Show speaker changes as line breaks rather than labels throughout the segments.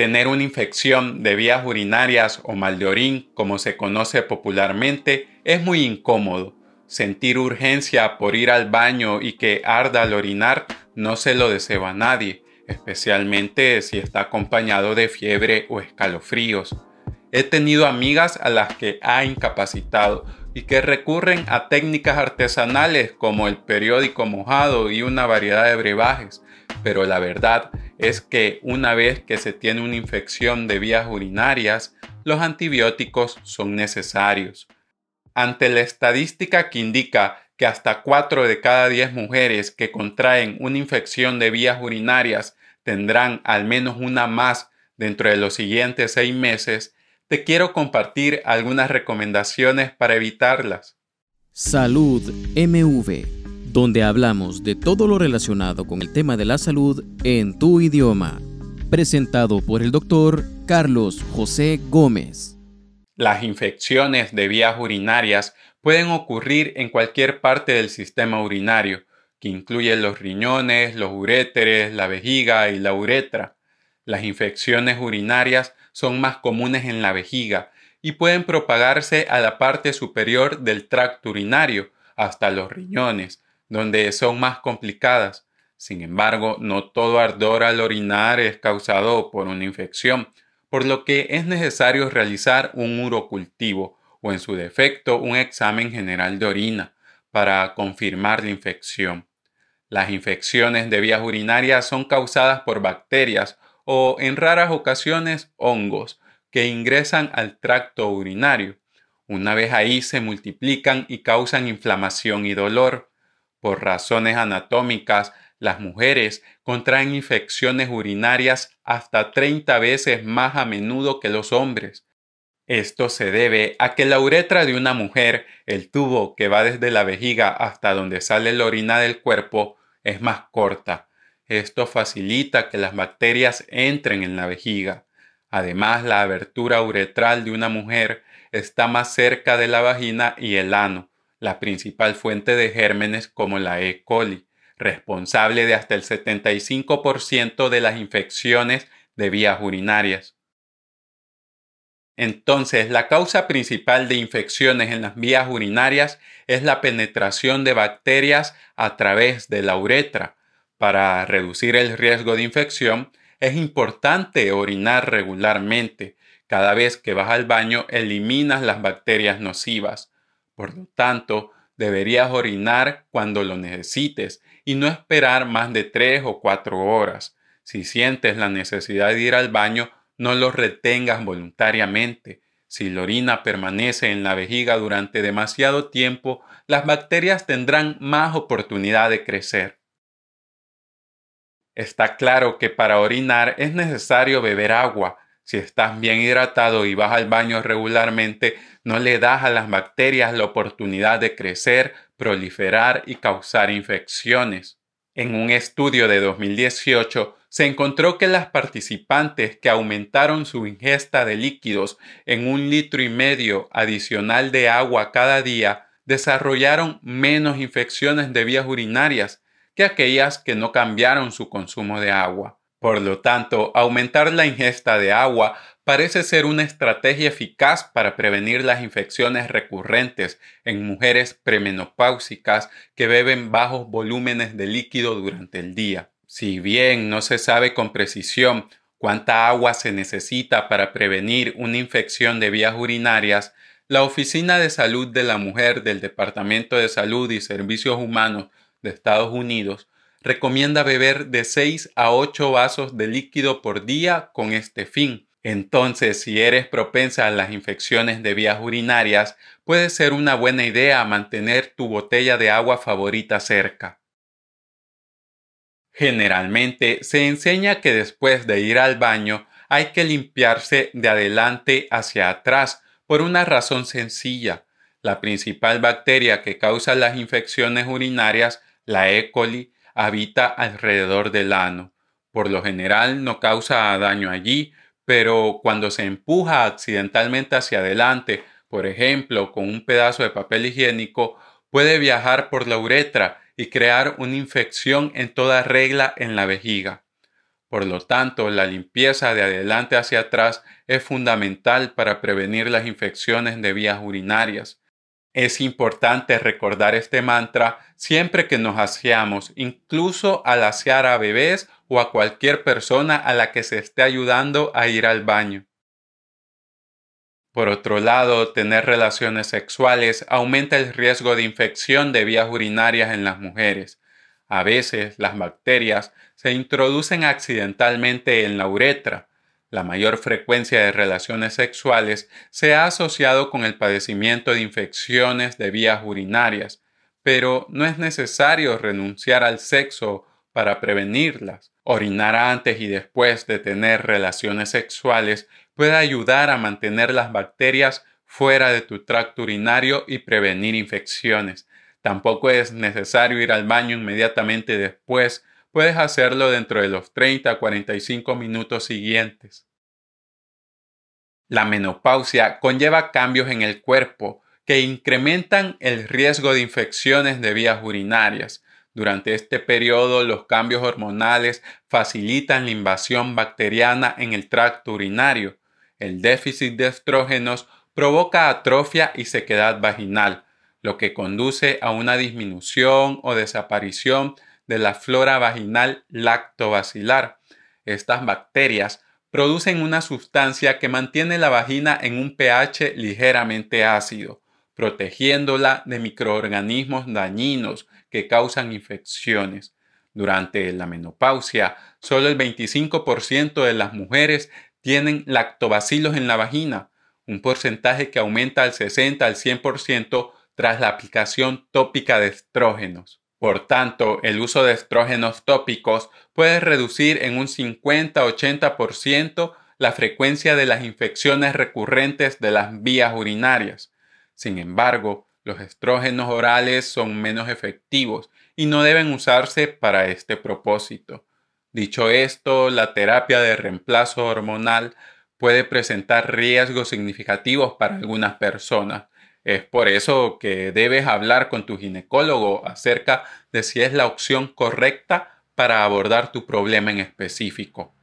Tener una infección de vías urinarias o mal de orín, como se conoce popularmente, es muy incómodo. Sentir urgencia por ir al baño y que arda al orinar no se lo deseo a nadie, especialmente si está acompañado de fiebre o escalofríos. He tenido amigas a las que ha incapacitado y que recurren a técnicas artesanales como el periódico mojado y una variedad de brebajes, pero la verdad es que una vez que se tiene una infección de vías urinarias, los antibióticos son necesarios. Ante la estadística que indica que hasta 4 de cada 10 mujeres que contraen una infección de vías urinarias tendrán al menos una más dentro de los siguientes seis meses, te quiero compartir algunas recomendaciones para evitarlas.
Salud MV, donde hablamos de todo lo relacionado con el tema de la salud en tu idioma. Presentado por el doctor Carlos José Gómez.
Las infecciones de vías urinarias pueden ocurrir en cualquier parte del sistema urinario, que incluye los riñones, los uréteres, la vejiga y la uretra. Las infecciones urinarias son más comunes en la vejiga y pueden propagarse a la parte superior del tracto urinario hasta los riñones, donde son más complicadas. Sin embargo, no todo ardor al orinar es causado por una infección, por lo que es necesario realizar un urocultivo o en su defecto un examen general de orina para confirmar la infección. Las infecciones de vías urinarias son causadas por bacterias o en raras ocasiones hongos que ingresan al tracto urinario. Una vez ahí se multiplican y causan inflamación y dolor. Por razones anatómicas, las mujeres contraen infecciones urinarias hasta 30 veces más a menudo que los hombres. Esto se debe a que la uretra de una mujer, el tubo que va desde la vejiga hasta donde sale la orina del cuerpo, es más corta esto facilita que las bacterias entren en la vejiga. Además, la abertura uretral de una mujer está más cerca de la vagina y el ano, la principal fuente de gérmenes como la E. coli, responsable de hasta el 75% de las infecciones de vías urinarias. Entonces, la causa principal de infecciones en las vías urinarias es la penetración de bacterias a través de la uretra, para reducir el riesgo de infección, es importante orinar regularmente. Cada vez que vas al baño, eliminas las bacterias nocivas. Por lo tanto, deberías orinar cuando lo necesites y no esperar más de tres o cuatro horas. Si sientes la necesidad de ir al baño, no lo retengas voluntariamente. Si la orina permanece en la vejiga durante demasiado tiempo, las bacterias tendrán más oportunidad de crecer. Está claro que para orinar es necesario beber agua. Si estás bien hidratado y vas al baño regularmente, no le das a las bacterias la oportunidad de crecer, proliferar y causar infecciones. En un estudio de 2018 se encontró que las participantes que aumentaron su ingesta de líquidos en un litro y medio adicional de agua cada día desarrollaron menos infecciones de vías urinarias que aquellas que no cambiaron su consumo de agua. Por lo tanto, aumentar la ingesta de agua parece ser una estrategia eficaz para prevenir las infecciones recurrentes en mujeres premenopáusicas que beben bajos volúmenes de líquido durante el día. Si bien no se sabe con precisión cuánta agua se necesita para prevenir una infección de vías urinarias, la Oficina de Salud de la Mujer del Departamento de Salud y Servicios Humanos de Estados Unidos recomienda beber de 6 a 8 vasos de líquido por día con este fin. Entonces, si eres propensa a las infecciones de vías urinarias, puede ser una buena idea mantener tu botella de agua favorita cerca. Generalmente se enseña que después de ir al baño hay que limpiarse de adelante hacia atrás por una razón sencilla. La principal bacteria que causa las infecciones urinarias la E. coli habita alrededor del ano. Por lo general no causa daño allí, pero cuando se empuja accidentalmente hacia adelante, por ejemplo, con un pedazo de papel higiénico, puede viajar por la uretra y crear una infección en toda regla en la vejiga. Por lo tanto, la limpieza de adelante hacia atrás es fundamental para prevenir las infecciones de vías urinarias. Es importante recordar este mantra siempre que nos aseamos, incluso al asear a bebés o a cualquier persona a la que se esté ayudando a ir al baño. Por otro lado, tener relaciones sexuales aumenta el riesgo de infección de vías urinarias en las mujeres. A veces las bacterias se introducen accidentalmente en la uretra. La mayor frecuencia de relaciones sexuales se ha asociado con el padecimiento de infecciones de vías urinarias, pero no es necesario renunciar al sexo para prevenirlas. Orinar antes y después de tener relaciones sexuales puede ayudar a mantener las bacterias fuera de tu tracto urinario y prevenir infecciones. Tampoco es necesario ir al baño inmediatamente después puedes hacerlo dentro de los 30 a 45 minutos siguientes. La menopausia conlleva cambios en el cuerpo que incrementan el riesgo de infecciones de vías urinarias. Durante este periodo los cambios hormonales facilitan la invasión bacteriana en el tracto urinario. El déficit de estrógenos provoca atrofia y sequedad vaginal, lo que conduce a una disminución o desaparición de la flora vaginal lactobacilar. Estas bacterias producen una sustancia que mantiene la vagina en un pH ligeramente ácido, protegiéndola de microorganismos dañinos que causan infecciones. Durante la menopausia, solo el 25% de las mujeres tienen lactobacilos en la vagina, un porcentaje que aumenta al 60 al 100% tras la aplicación tópica de estrógenos. Por tanto, el uso de estrógenos tópicos puede reducir en un 50-80% la frecuencia de las infecciones recurrentes de las vías urinarias. Sin embargo, los estrógenos orales son menos efectivos y no deben usarse para este propósito. Dicho esto, la terapia de reemplazo hormonal puede presentar riesgos significativos para algunas personas, es por eso que debes hablar con tu ginecólogo acerca de si es la opción correcta para abordar tu problema en específico.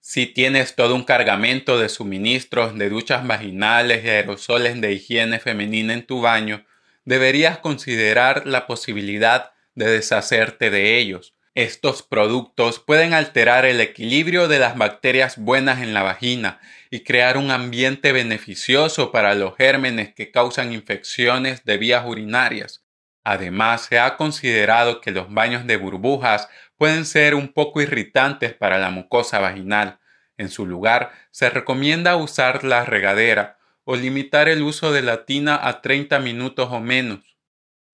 Si tienes todo un cargamento de suministros de duchas vaginales y aerosoles de higiene femenina en tu baño, deberías considerar la posibilidad de deshacerte de ellos. Estos productos pueden alterar el equilibrio de las bacterias buenas en la vagina y crear un ambiente beneficioso para los gérmenes que causan infecciones de vías urinarias. Además, se ha considerado que los baños de burbujas pueden ser un poco irritantes para la mucosa vaginal. En su lugar, se recomienda usar la regadera o limitar el uso de la tina a 30 minutos o menos.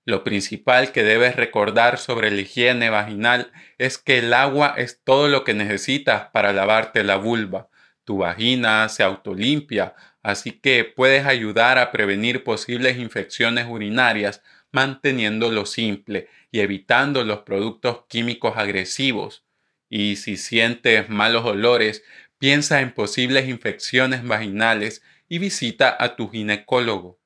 Lo principal que debes recordar sobre la higiene vaginal es que el agua es todo lo que necesitas para lavarte la vulva tu vagina se autolimpia, así que puedes ayudar a prevenir posibles infecciones urinarias manteniéndolo simple y evitando los productos químicos agresivos. Y si sientes malos olores, piensa en posibles infecciones vaginales y visita a tu ginecólogo.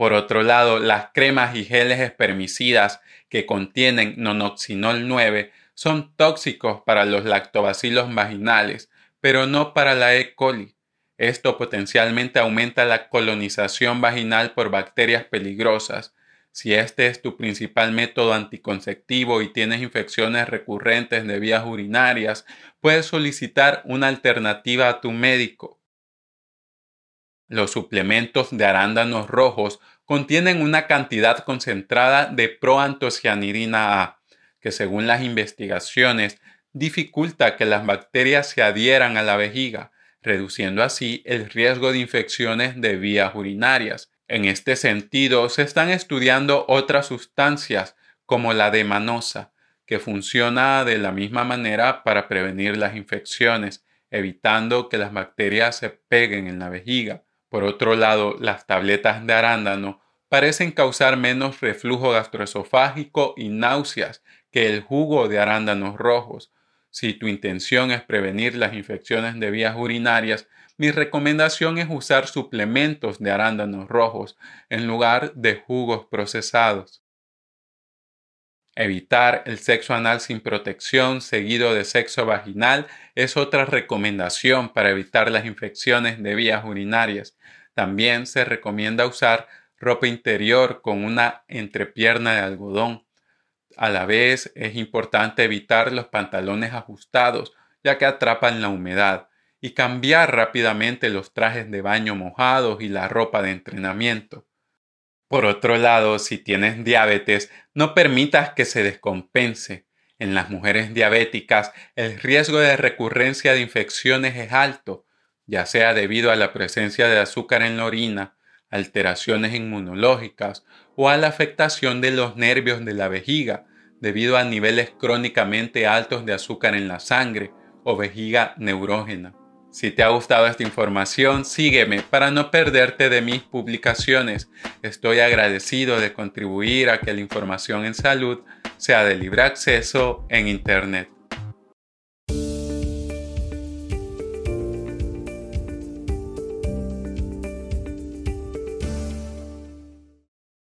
Por otro lado, las cremas y geles espermicidas que contienen nonoxinol 9 son tóxicos para los lactobacilos vaginales, pero no para la E. coli. Esto potencialmente aumenta la colonización vaginal por bacterias peligrosas. Si este es tu principal método anticonceptivo y tienes infecciones recurrentes de vías urinarias, puedes solicitar una alternativa a tu médico. Los suplementos de arándanos rojos contienen una cantidad concentrada de proantocianidina A, que según las investigaciones dificulta que las bacterias se adhieran a la vejiga, reduciendo así el riesgo de infecciones de vías urinarias. En este sentido, se están estudiando otras sustancias como la demanosa, que funciona de la misma manera para prevenir las infecciones, evitando que las bacterias se peguen en la vejiga. Por otro lado, las tabletas de arándano parecen causar menos reflujo gastroesofágico y náuseas que el jugo de arándanos rojos, si tu intención es prevenir las infecciones de vías urinarias, mi recomendación es usar suplementos de arándanos rojos en lugar de jugos procesados. Evitar el sexo anal sin protección seguido de sexo vaginal es otra recomendación para evitar las infecciones de vías urinarias. También se recomienda usar ropa interior con una entrepierna de algodón. A la vez es importante evitar los pantalones ajustados ya que atrapan la humedad y cambiar rápidamente los trajes de baño mojados y la ropa de entrenamiento. Por otro lado, si tienes diabetes, no permitas que se descompense. En las mujeres diabéticas, el riesgo de recurrencia de infecciones es alto, ya sea debido a la presencia de azúcar en la orina, alteraciones inmunológicas o a la afectación de los nervios de la vejiga debido a niveles crónicamente altos de azúcar en la sangre o vejiga neurógena. Si te ha gustado esta información, sígueme para no perderte de mis publicaciones. Estoy agradecido de contribuir a que la información en salud sea de libre acceso en Internet.